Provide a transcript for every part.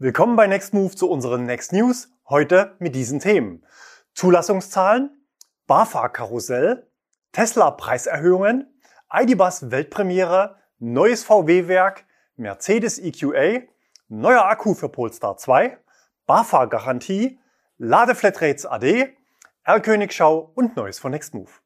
Willkommen bei Next Move zu unseren Next News. Heute mit diesen Themen. Zulassungszahlen, BAFA-Karussell, Tesla-Preiserhöhungen, IDBus Weltpremiere, neues VW-Werk, Mercedes EQA, neuer Akku für Polestar 2, BAFA-Garantie, Ladeflatrates AD, R-Königschau und Neues von Nextmove.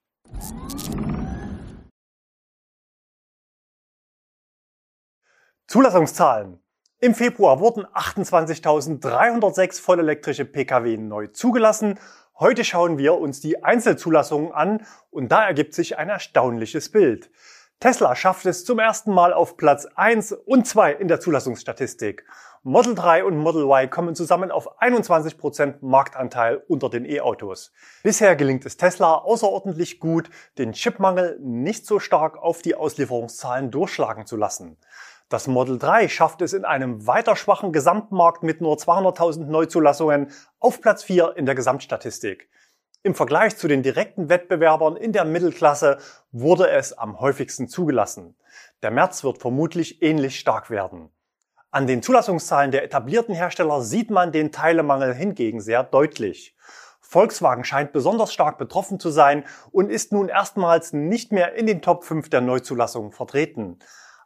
Zulassungszahlen. Im Februar wurden 28.306 vollelektrische Pkw neu zugelassen. Heute schauen wir uns die Einzelzulassungen an und da ergibt sich ein erstaunliches Bild. Tesla schafft es zum ersten Mal auf Platz 1 und 2 in der Zulassungsstatistik. Model 3 und Model Y kommen zusammen auf 21% Marktanteil unter den E-Autos. Bisher gelingt es Tesla außerordentlich gut, den Chipmangel nicht so stark auf die Auslieferungszahlen durchschlagen zu lassen. Das Model 3 schafft es in einem weiter schwachen Gesamtmarkt mit nur 200.000 Neuzulassungen auf Platz 4 in der Gesamtstatistik. Im Vergleich zu den direkten Wettbewerbern in der Mittelklasse wurde es am häufigsten zugelassen. Der März wird vermutlich ähnlich stark werden. An den Zulassungszahlen der etablierten Hersteller sieht man den Teilemangel hingegen sehr deutlich. Volkswagen scheint besonders stark betroffen zu sein und ist nun erstmals nicht mehr in den Top 5 der Neuzulassungen vertreten.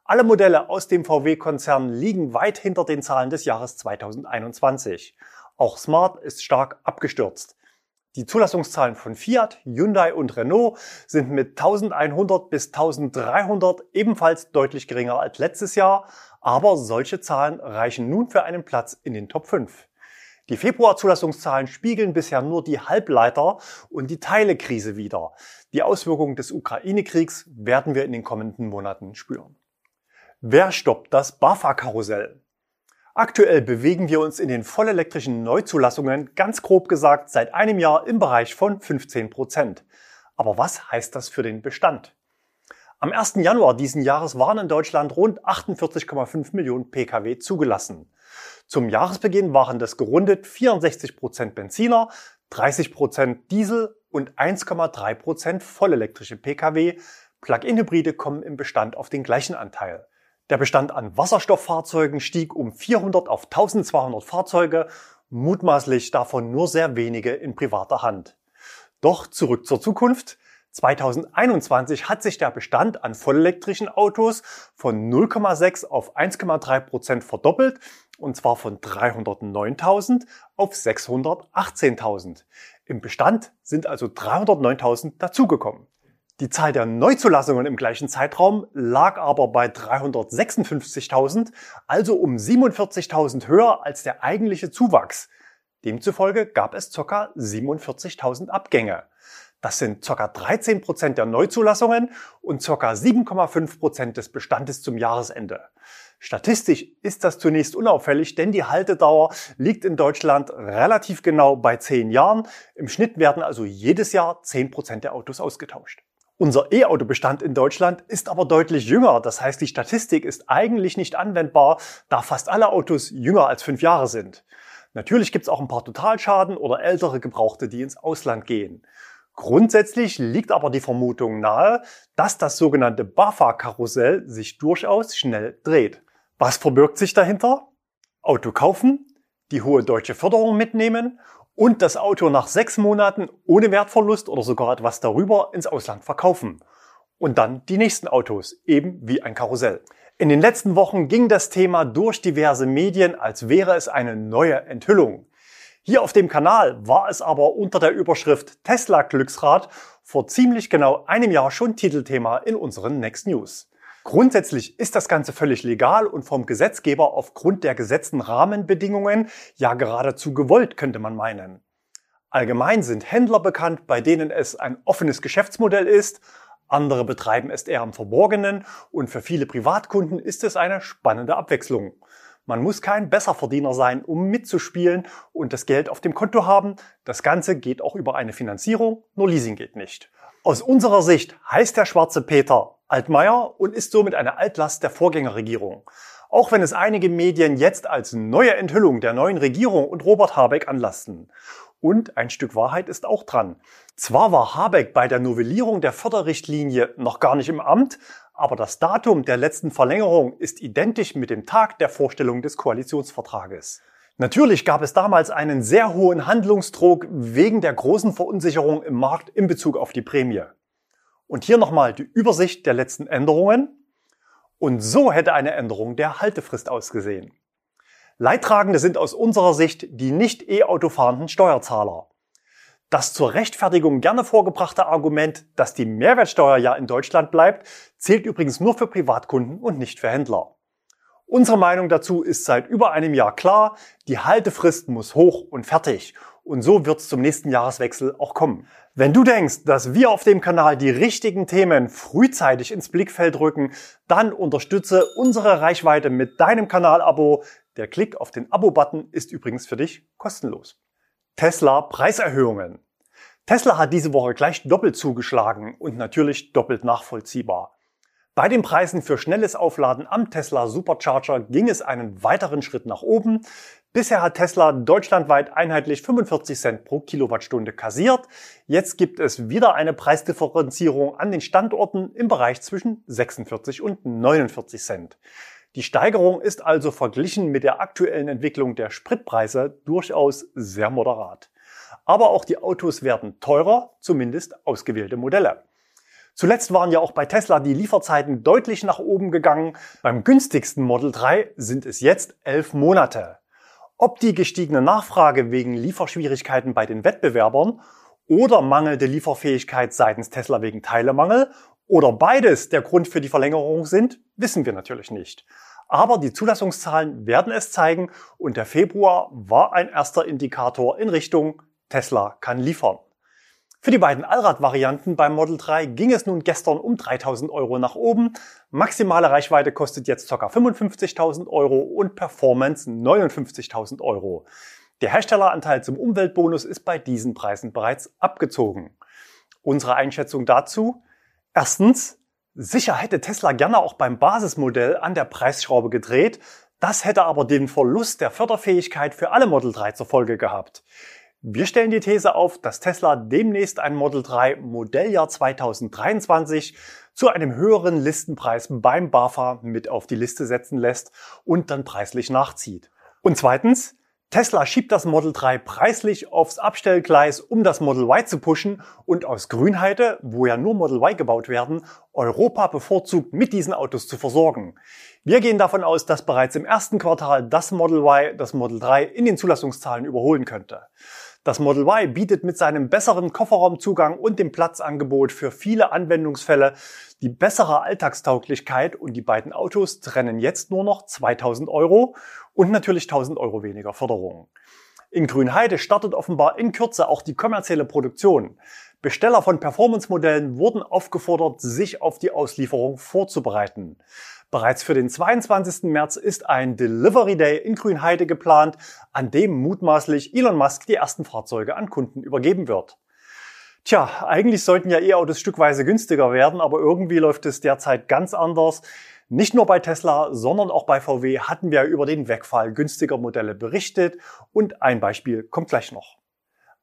Alle Modelle aus dem VW-Konzern liegen weit hinter den Zahlen des Jahres 2021. Auch Smart ist stark abgestürzt. Die Zulassungszahlen von Fiat, Hyundai und Renault sind mit 1100 bis 1300 ebenfalls deutlich geringer als letztes Jahr, aber solche Zahlen reichen nun für einen Platz in den Top 5. Die Februar-Zulassungszahlen spiegeln bisher nur die Halbleiter und die Teilekrise wider. Die Auswirkungen des Ukraine-Kriegs werden wir in den kommenden Monaten spüren. Wer stoppt das BAFA-Karussell? Aktuell bewegen wir uns in den vollelektrischen Neuzulassungen ganz grob gesagt seit einem Jahr im Bereich von 15 Prozent. Aber was heißt das für den Bestand? Am 1. Januar diesen Jahres waren in Deutschland rund 48,5 Millionen Pkw zugelassen. Zum Jahresbeginn waren das gerundet 64 Prozent Benziner, 30 Prozent Diesel und 1,3 Prozent vollelektrische Pkw. Plug-in-Hybride kommen im Bestand auf den gleichen Anteil. Der Bestand an Wasserstofffahrzeugen stieg um 400 auf 1200 Fahrzeuge, mutmaßlich davon nur sehr wenige in privater Hand. Doch zurück zur Zukunft. 2021 hat sich der Bestand an vollelektrischen Autos von 0,6 auf 1,3 Prozent verdoppelt und zwar von 309.000 auf 618.000. Im Bestand sind also 309.000 dazugekommen. Die Zahl der Neuzulassungen im gleichen Zeitraum lag aber bei 356.000, also um 47.000 höher als der eigentliche Zuwachs. Demzufolge gab es ca. 47.000 Abgänge. Das sind ca. 13 Prozent der Neuzulassungen und ca. 7,5 Prozent des Bestandes zum Jahresende. Statistisch ist das zunächst unauffällig, denn die Haltedauer liegt in Deutschland relativ genau bei 10 Jahren. Im Schnitt werden also jedes Jahr 10 Prozent der Autos ausgetauscht. Unser E-Auto-Bestand in Deutschland ist aber deutlich jünger. Das heißt, die Statistik ist eigentlich nicht anwendbar, da fast alle Autos jünger als fünf Jahre sind. Natürlich gibt es auch ein paar Totalschaden oder ältere Gebrauchte, die ins Ausland gehen. Grundsätzlich liegt aber die Vermutung nahe, dass das sogenannte BAFA-Karussell sich durchaus schnell dreht. Was verbirgt sich dahinter? Auto kaufen, die hohe deutsche Förderung mitnehmen und das Auto nach sechs Monaten ohne Wertverlust oder sogar etwas darüber ins Ausland verkaufen. Und dann die nächsten Autos, eben wie ein Karussell. In den letzten Wochen ging das Thema durch diverse Medien, als wäre es eine neue Enthüllung. Hier auf dem Kanal war es aber unter der Überschrift Tesla Glücksrad vor ziemlich genau einem Jahr schon Titelthema in unseren Next News. Grundsätzlich ist das Ganze völlig legal und vom Gesetzgeber aufgrund der gesetzten Rahmenbedingungen ja geradezu gewollt, könnte man meinen. Allgemein sind Händler bekannt, bei denen es ein offenes Geschäftsmodell ist, andere betreiben es eher im Verborgenen und für viele Privatkunden ist es eine spannende Abwechslung. Man muss kein Besserverdiener sein, um mitzuspielen und das Geld auf dem Konto haben. Das Ganze geht auch über eine Finanzierung, nur Leasing geht nicht. Aus unserer Sicht heißt der schwarze Peter Altmaier und ist somit eine Altlast der Vorgängerregierung. Auch wenn es einige Medien jetzt als neue Enthüllung der neuen Regierung und Robert Habeck anlasten. Und ein Stück Wahrheit ist auch dran. Zwar war Habeck bei der Novellierung der Förderrichtlinie noch gar nicht im Amt, aber das Datum der letzten Verlängerung ist identisch mit dem Tag der Vorstellung des Koalitionsvertrages. Natürlich gab es damals einen sehr hohen Handlungsdruck wegen der großen Verunsicherung im Markt in Bezug auf die Prämie. Und hier nochmal die Übersicht der letzten Änderungen. Und so hätte eine Änderung der Haltefrist ausgesehen. Leidtragende sind aus unserer Sicht die nicht E-Auto fahrenden Steuerzahler. Das zur Rechtfertigung gerne vorgebrachte Argument, dass die Mehrwertsteuer ja in Deutschland bleibt, zählt übrigens nur für Privatkunden und nicht für Händler. Unsere Meinung dazu ist seit über einem Jahr klar, die Haltefrist muss hoch und fertig. Und so wird es zum nächsten Jahreswechsel auch kommen. Wenn du denkst, dass wir auf dem Kanal die richtigen Themen frühzeitig ins Blickfeld rücken, dann unterstütze unsere Reichweite mit deinem Kanalabo. Der Klick auf den Abo-Button ist übrigens für dich kostenlos. Tesla Preiserhöhungen. Tesla hat diese Woche gleich doppelt zugeschlagen und natürlich doppelt nachvollziehbar. Bei den Preisen für schnelles Aufladen am Tesla Supercharger ging es einen weiteren Schritt nach oben. Bisher hat Tesla deutschlandweit einheitlich 45 Cent pro Kilowattstunde kassiert. Jetzt gibt es wieder eine Preisdifferenzierung an den Standorten im Bereich zwischen 46 und 49 Cent. Die Steigerung ist also verglichen mit der aktuellen Entwicklung der Spritpreise durchaus sehr moderat. Aber auch die Autos werden teurer, zumindest ausgewählte Modelle. Zuletzt waren ja auch bei Tesla die Lieferzeiten deutlich nach oben gegangen. Beim günstigsten Model 3 sind es jetzt elf Monate. Ob die gestiegene Nachfrage wegen Lieferschwierigkeiten bei den Wettbewerbern oder mangelnde Lieferfähigkeit seitens Tesla wegen Teilemangel oder beides der Grund für die Verlängerung sind, wissen wir natürlich nicht. Aber die Zulassungszahlen werden es zeigen und der Februar war ein erster Indikator in Richtung Tesla kann liefern. Für die beiden Allrad-Varianten beim Model 3 ging es nun gestern um 3000 Euro nach oben. Maximale Reichweite kostet jetzt ca. 55.000 Euro und Performance 59.000 Euro. Der Herstelleranteil zum Umweltbonus ist bei diesen Preisen bereits abgezogen. Unsere Einschätzung dazu? Erstens, sicher hätte Tesla gerne auch beim Basismodell an der Preisschraube gedreht. Das hätte aber den Verlust der Förderfähigkeit für alle Model 3 zur Folge gehabt. Wir stellen die These auf, dass Tesla demnächst ein Model 3 Modelljahr 2023 zu einem höheren Listenpreis beim BAFA mit auf die Liste setzen lässt und dann preislich nachzieht. Und zweitens, Tesla schiebt das Model 3 preislich aufs Abstellgleis, um das Model Y zu pushen und aus Grünheide, wo ja nur Model Y gebaut werden, Europa bevorzugt mit diesen Autos zu versorgen. Wir gehen davon aus, dass bereits im ersten Quartal das Model Y das Model 3 in den Zulassungszahlen überholen könnte. Das Model Y bietet mit seinem besseren Kofferraumzugang und dem Platzangebot für viele Anwendungsfälle die bessere Alltagstauglichkeit und die beiden Autos trennen jetzt nur noch 2000 Euro und natürlich 1000 Euro weniger Förderung. In Grünheide startet offenbar in Kürze auch die kommerzielle Produktion. Besteller von Performance-Modellen wurden aufgefordert, sich auf die Auslieferung vorzubereiten. Bereits für den 22. März ist ein Delivery Day in Grünheide geplant, an dem mutmaßlich Elon Musk die ersten Fahrzeuge an Kunden übergeben wird. Tja, eigentlich sollten ja E-Autos stückweise günstiger werden, aber irgendwie läuft es derzeit ganz anders. Nicht nur bei Tesla, sondern auch bei VW hatten wir über den Wegfall günstiger Modelle berichtet und ein Beispiel kommt gleich noch.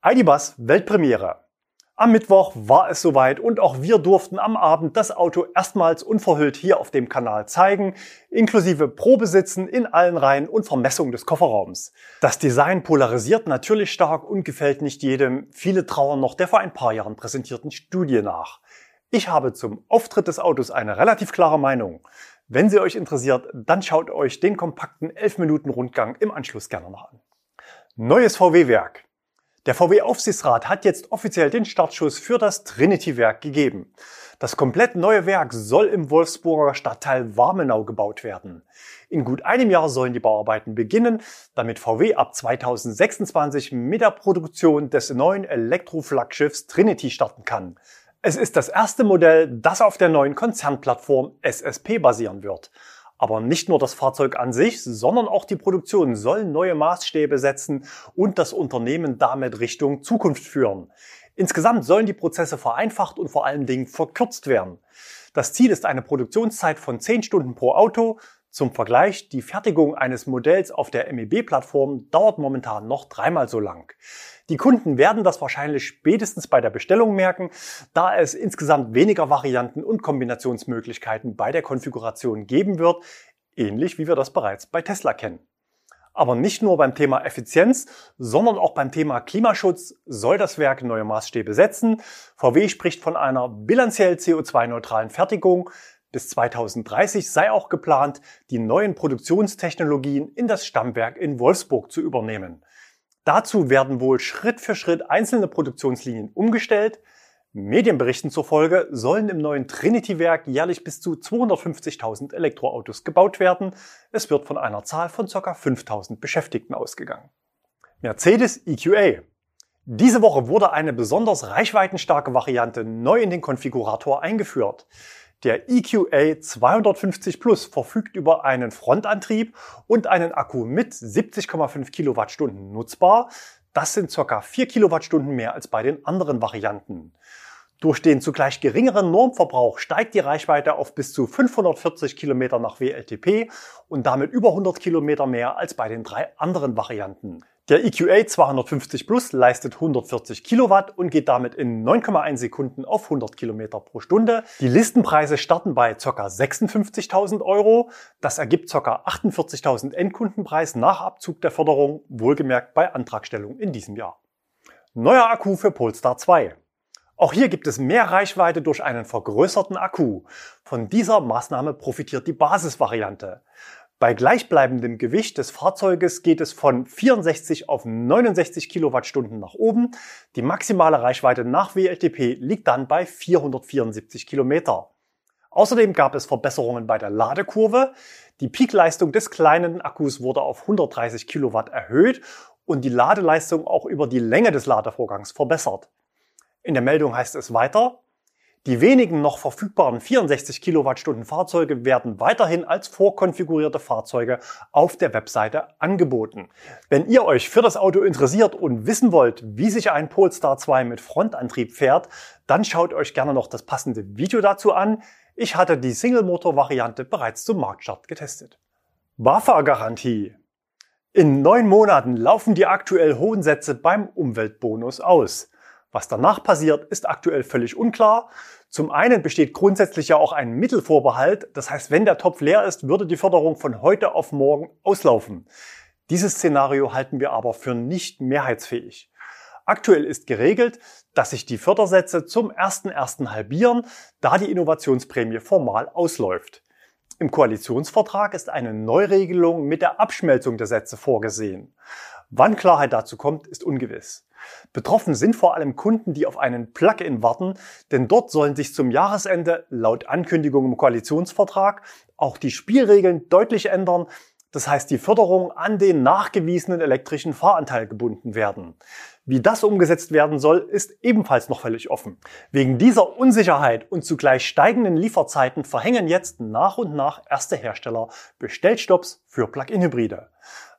ID.Buzz Weltpremiere. Am Mittwoch war es soweit und auch wir durften am Abend das Auto erstmals unverhüllt hier auf dem Kanal zeigen, inklusive Probesitzen in allen Reihen und Vermessung des Kofferraums. Das Design polarisiert natürlich stark und gefällt nicht jedem. Viele trauern noch der vor ein paar Jahren präsentierten Studie nach. Ich habe zum Auftritt des Autos eine relativ klare Meinung. Wenn sie euch interessiert, dann schaut euch den kompakten 11 Minuten Rundgang im Anschluss gerne noch an. Neues VW-Werk. Der VW-Aufsichtsrat hat jetzt offiziell den Startschuss für das Trinity-Werk gegeben. Das komplett neue Werk soll im Wolfsburger Stadtteil Warmenau gebaut werden. In gut einem Jahr sollen die Bauarbeiten beginnen, damit VW ab 2026 mit der Produktion des neuen Elektroflaggschiffs Trinity starten kann. Es ist das erste Modell, das auf der neuen Konzernplattform SSP basieren wird. Aber nicht nur das Fahrzeug an sich, sondern auch die Produktion soll neue Maßstäbe setzen und das Unternehmen damit Richtung Zukunft führen. Insgesamt sollen die Prozesse vereinfacht und vor allen Dingen verkürzt werden. Das Ziel ist eine Produktionszeit von 10 Stunden pro Auto. Zum Vergleich, die Fertigung eines Modells auf der MEB-Plattform dauert momentan noch dreimal so lang. Die Kunden werden das wahrscheinlich spätestens bei der Bestellung merken, da es insgesamt weniger Varianten und Kombinationsmöglichkeiten bei der Konfiguration geben wird, ähnlich wie wir das bereits bei Tesla kennen. Aber nicht nur beim Thema Effizienz, sondern auch beim Thema Klimaschutz soll das Werk neue Maßstäbe setzen. VW spricht von einer bilanziell CO2-neutralen Fertigung. Bis 2030 sei auch geplant, die neuen Produktionstechnologien in das Stammwerk in Wolfsburg zu übernehmen. Dazu werden wohl Schritt für Schritt einzelne Produktionslinien umgestellt. Medienberichten zufolge sollen im neuen Trinity-Werk jährlich bis zu 250.000 Elektroautos gebaut werden. Es wird von einer Zahl von ca. 5.000 Beschäftigten ausgegangen. Mercedes EQA. Diese Woche wurde eine besonders reichweitenstarke Variante neu in den Konfigurator eingeführt. Der EQA 250 Plus verfügt über einen Frontantrieb und einen Akku mit 70,5 Kilowattstunden nutzbar. Das sind ca. 4 Kilowattstunden mehr als bei den anderen Varianten. Durch den zugleich geringeren Normverbrauch steigt die Reichweite auf bis zu 540 Kilometer nach WLTP und damit über 100 Kilometer mehr als bei den drei anderen Varianten. Der EQA 250 Plus leistet 140 Kilowatt und geht damit in 9,1 Sekunden auf 100 Kilometer pro Stunde. Die Listenpreise starten bei ca. 56.000 Euro. Das ergibt ca. 48.000 Endkundenpreis nach Abzug der Förderung, wohlgemerkt bei Antragstellung in diesem Jahr. Neuer Akku für Polestar 2. Auch hier gibt es mehr Reichweite durch einen vergrößerten Akku. Von dieser Maßnahme profitiert die Basisvariante. Bei gleichbleibendem Gewicht des Fahrzeuges geht es von 64 auf 69 Kilowattstunden nach oben. Die maximale Reichweite nach WLTP liegt dann bei 474 Kilometer. Außerdem gab es Verbesserungen bei der Ladekurve. Die Peakleistung des kleinen Akkus wurde auf 130 Kilowatt erhöht und die Ladeleistung auch über die Länge des Ladevorgangs verbessert. In der Meldung heißt es weiter, die wenigen noch verfügbaren 64 Kilowattstunden Fahrzeuge werden weiterhin als vorkonfigurierte Fahrzeuge auf der Webseite angeboten. Wenn ihr euch für das Auto interessiert und wissen wollt, wie sich ein Polestar 2 mit Frontantrieb fährt, dann schaut euch gerne noch das passende Video dazu an. Ich hatte die Single-Motor-Variante bereits zum Marktstart getestet. BAFA-Garantie. In neun Monaten laufen die aktuell hohen Sätze beim Umweltbonus aus. Was danach passiert, ist aktuell völlig unklar. Zum einen besteht grundsätzlich ja auch ein Mittelvorbehalt. Das heißt, wenn der Topf leer ist, würde die Förderung von heute auf morgen auslaufen. Dieses Szenario halten wir aber für nicht mehrheitsfähig. Aktuell ist geregelt, dass sich die Fördersätze zum 1.1. halbieren, da die Innovationsprämie formal ausläuft. Im Koalitionsvertrag ist eine Neuregelung mit der Abschmelzung der Sätze vorgesehen. Wann Klarheit dazu kommt, ist ungewiss. Betroffen sind vor allem Kunden, die auf einen Plugin warten, denn dort sollen sich zum Jahresende laut Ankündigung im Koalitionsvertrag auch die Spielregeln deutlich ändern. Das heißt, die Förderung an den nachgewiesenen elektrischen Fahranteil gebunden werden. Wie das umgesetzt werden soll, ist ebenfalls noch völlig offen. Wegen dieser Unsicherheit und zugleich steigenden Lieferzeiten verhängen jetzt nach und nach erste Hersteller Bestellstopps für Plug-in-Hybride.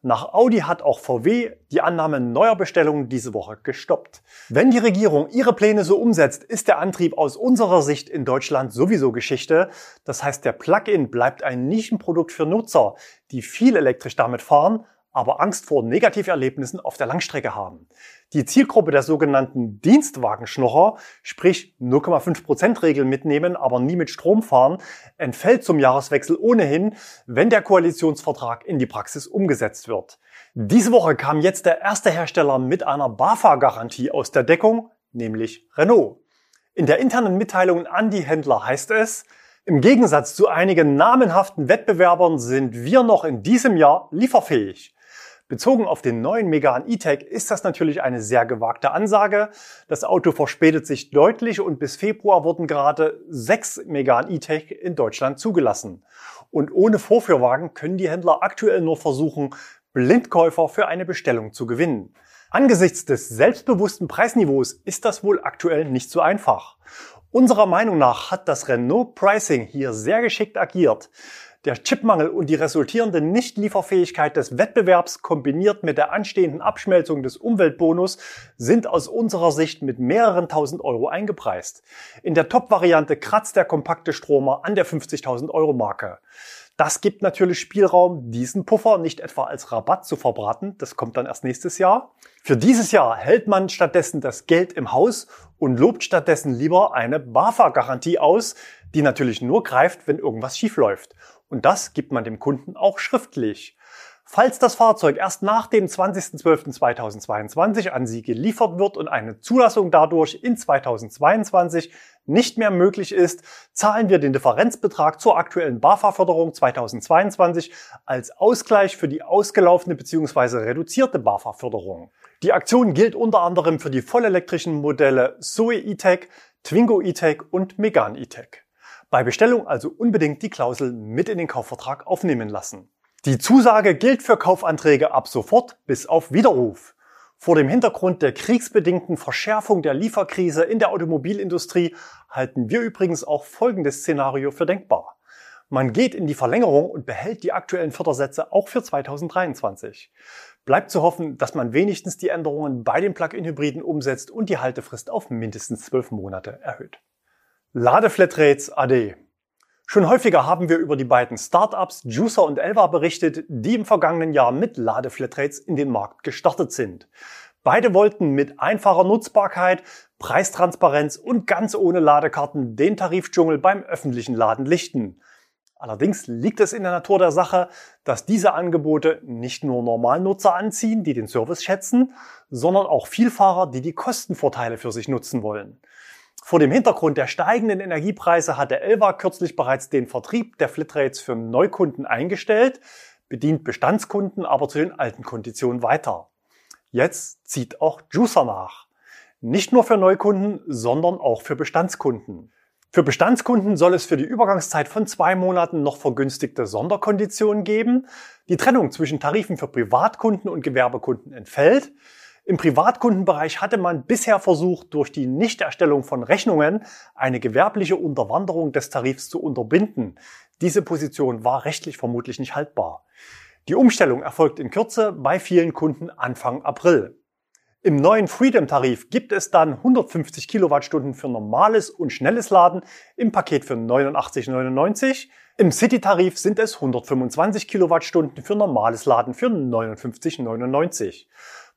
Nach Audi hat auch VW die Annahme neuer Bestellungen diese Woche gestoppt. Wenn die Regierung ihre Pläne so umsetzt, ist der Antrieb aus unserer Sicht in Deutschland sowieso Geschichte. Das heißt, der Plug-in bleibt ein Nischenprodukt für Nutzer, die viel elektrisch damit fahren, aber Angst vor Negativerlebnissen auf der Langstrecke haben. Die Zielgruppe der sogenannten Dienstwagenschnocher, sprich 0,5% Regel mitnehmen, aber nie mit Strom fahren, entfällt zum Jahreswechsel ohnehin, wenn der Koalitionsvertrag in die Praxis umgesetzt wird. Diese Woche kam jetzt der erste Hersteller mit einer BAFA-Garantie aus der Deckung, nämlich Renault. In der internen Mitteilung an die Händler heißt es, im Gegensatz zu einigen namenhaften Wettbewerbern sind wir noch in diesem Jahr lieferfähig. Bezogen auf den neuen Megane E-Tech ist das natürlich eine sehr gewagte Ansage. Das Auto verspätet sich deutlich und bis Februar wurden gerade sechs Megane E-Tech in Deutschland zugelassen. Und ohne Vorführwagen können die Händler aktuell nur versuchen, Blindkäufer für eine Bestellung zu gewinnen. Angesichts des selbstbewussten Preisniveaus ist das wohl aktuell nicht so einfach. Unserer Meinung nach hat das Renault Pricing hier sehr geschickt agiert. Der Chipmangel und die resultierende Nichtlieferfähigkeit des Wettbewerbs kombiniert mit der anstehenden Abschmelzung des Umweltbonus sind aus unserer Sicht mit mehreren tausend Euro eingepreist. In der Top-Variante kratzt der kompakte Stromer an der 50.000 Euro Marke. Das gibt natürlich Spielraum, diesen Puffer nicht etwa als Rabatt zu verbraten. Das kommt dann erst nächstes Jahr. Für dieses Jahr hält man stattdessen das Geld im Haus und lobt stattdessen lieber eine BAFA-Garantie aus, die natürlich nur greift, wenn irgendwas schief läuft. Und das gibt man dem Kunden auch schriftlich. Falls das Fahrzeug erst nach dem 20.12.2022 an Sie geliefert wird und eine Zulassung dadurch in 2022 nicht mehr möglich ist, zahlen wir den Differenzbetrag zur aktuellen BAFA-Förderung 2022 als Ausgleich für die ausgelaufene bzw. reduzierte BAFA-Förderung. Die Aktion gilt unter anderem für die vollelektrischen Modelle Zoe E-Tech, Twingo E-Tech und Megan E-Tech. Bei Bestellung also unbedingt die Klausel mit in den Kaufvertrag aufnehmen lassen. Die Zusage gilt für Kaufanträge ab sofort bis auf Widerruf. Vor dem Hintergrund der kriegsbedingten Verschärfung der Lieferkrise in der Automobilindustrie halten wir übrigens auch folgendes Szenario für denkbar. Man geht in die Verlängerung und behält die aktuellen Fördersätze auch für 2023. Bleibt zu hoffen, dass man wenigstens die Änderungen bei den Plug-in-Hybriden umsetzt und die Haltefrist auf mindestens zwölf Monate erhöht. Ladeflatrates AD Schon häufiger haben wir über die beiden Startups Juicer und Elva berichtet, die im vergangenen Jahr mit Ladeflatrates in den Markt gestartet sind. Beide wollten mit einfacher Nutzbarkeit, Preistransparenz und ganz ohne Ladekarten den Tarifdschungel beim öffentlichen Laden lichten. Allerdings liegt es in der Natur der Sache, dass diese Angebote nicht nur Normalnutzer anziehen, die den Service schätzen, sondern auch Vielfahrer, die die Kostenvorteile für sich nutzen wollen. Vor dem Hintergrund der steigenden Energiepreise hat der Elva kürzlich bereits den Vertrieb der Flatrates für Neukunden eingestellt, bedient Bestandskunden aber zu den alten Konditionen weiter. Jetzt zieht auch Juicer nach. Nicht nur für Neukunden, sondern auch für Bestandskunden. Für Bestandskunden soll es für die Übergangszeit von zwei Monaten noch vergünstigte Sonderkonditionen geben. Die Trennung zwischen Tarifen für Privatkunden und Gewerbekunden entfällt. Im Privatkundenbereich hatte man bisher versucht, durch die Nichterstellung von Rechnungen eine gewerbliche Unterwanderung des Tarifs zu unterbinden. Diese Position war rechtlich vermutlich nicht haltbar. Die Umstellung erfolgt in Kürze bei vielen Kunden Anfang April. Im neuen Freedom-Tarif gibt es dann 150 Kilowattstunden für normales und schnelles Laden im Paket für 89,99. Im City-Tarif sind es 125 Kilowattstunden für normales Laden für 59,99.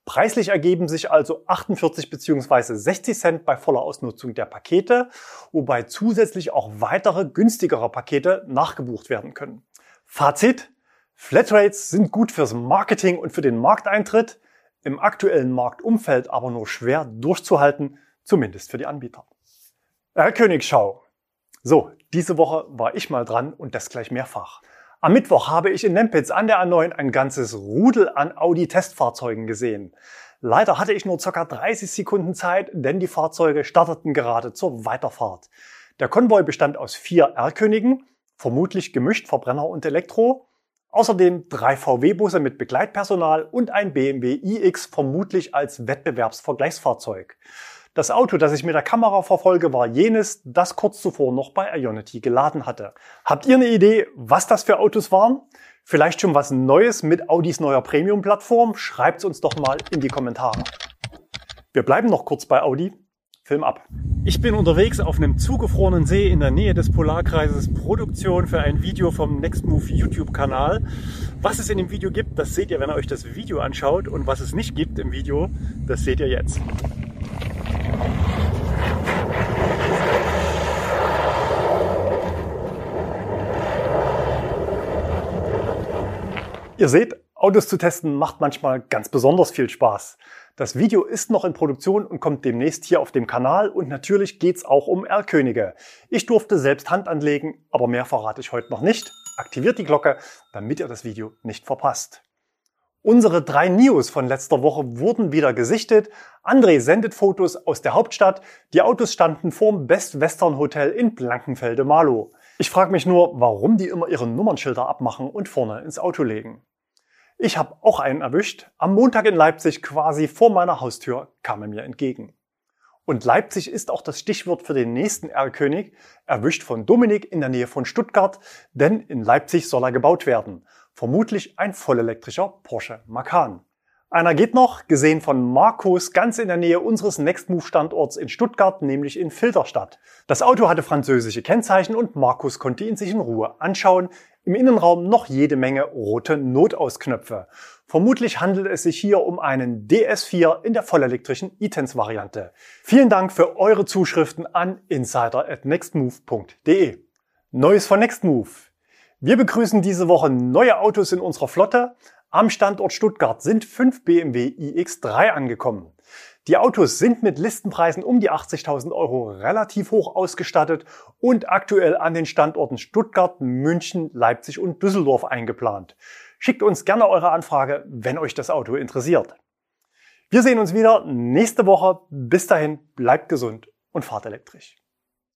Preislich ergeben sich also 48 bzw. 60 Cent bei voller Ausnutzung der Pakete, wobei zusätzlich auch weitere günstigere Pakete nachgebucht werden können. Fazit. Flatrates sind gut fürs Marketing und für den Markteintritt, im aktuellen Marktumfeld aber nur schwer durchzuhalten, zumindest für die Anbieter. Herr Königschau. So, diese Woche war ich mal dran und das gleich mehrfach. Am Mittwoch habe ich in Nempitz an der A9 ein ganzes Rudel an Audi-Testfahrzeugen gesehen. Leider hatte ich nur ca. 30 Sekunden Zeit, denn die Fahrzeuge starteten gerade zur Weiterfahrt. Der Konvoi bestand aus vier R-Königen, vermutlich gemischt Verbrenner und Elektro, außerdem drei VW-Busse mit Begleitpersonal und ein BMW iX vermutlich als Wettbewerbsvergleichsfahrzeug. Das Auto, das ich mit der Kamera verfolge, war jenes, das kurz zuvor noch bei Ionity geladen hatte. Habt ihr eine Idee, was das für Autos waren? Vielleicht schon was Neues mit Audis neuer Premium-Plattform? Schreibt's uns doch mal in die Kommentare. Wir bleiben noch kurz bei Audi. Film ab. Ich bin unterwegs auf einem zugefrorenen See in der Nähe des Polarkreises Produktion für ein Video vom Nextmove YouTube-Kanal. Was es in dem Video gibt, das seht ihr, wenn ihr euch das Video anschaut. Und was es nicht gibt im Video, das seht ihr jetzt. Ihr seht, Autos zu testen macht manchmal ganz besonders viel Spaß. Das Video ist noch in Produktion und kommt demnächst hier auf dem Kanal und natürlich geht's auch um R-Könige. Ich durfte selbst Hand anlegen, aber mehr verrate ich heute noch nicht. Aktiviert die Glocke, damit ihr das Video nicht verpasst. Unsere drei Nios von letzter Woche wurden wieder gesichtet. André sendet Fotos aus der Hauptstadt. Die Autos standen vorm Best Western Hotel in Blankenfelde-Malo. Ich frage mich nur, warum die immer ihre Nummernschilder abmachen und vorne ins Auto legen. Ich habe auch einen erwischt. Am Montag in Leipzig, quasi vor meiner Haustür, kam er mir entgegen. Und Leipzig ist auch das Stichwort für den nächsten Erlkönig, erwischt von Dominik in der Nähe von Stuttgart, denn in Leipzig soll er gebaut werden. Vermutlich ein vollelektrischer Porsche Macan. Einer geht noch, gesehen von Markus, ganz in der Nähe unseres Nextmove-Standorts in Stuttgart, nämlich in Filterstadt. Das Auto hatte französische Kennzeichen und Markus konnte ihn sich in Ruhe anschauen. Im Innenraum noch jede Menge rote Notausknöpfe. Vermutlich handelt es sich hier um einen DS4 in der vollelektrischen E-Tense-Variante. Vielen Dank für eure Zuschriften an insider@nextmove.de. Neues von Nextmove. Wir begrüßen diese Woche neue Autos in unserer Flotte. Am Standort Stuttgart sind fünf BMW iX3 angekommen. Die Autos sind mit Listenpreisen um die 80.000 Euro relativ hoch ausgestattet und aktuell an den Standorten Stuttgart, München, Leipzig und Düsseldorf eingeplant. Schickt uns gerne eure Anfrage, wenn euch das Auto interessiert. Wir sehen uns wieder nächste Woche. Bis dahin, bleibt gesund und fahrt elektrisch.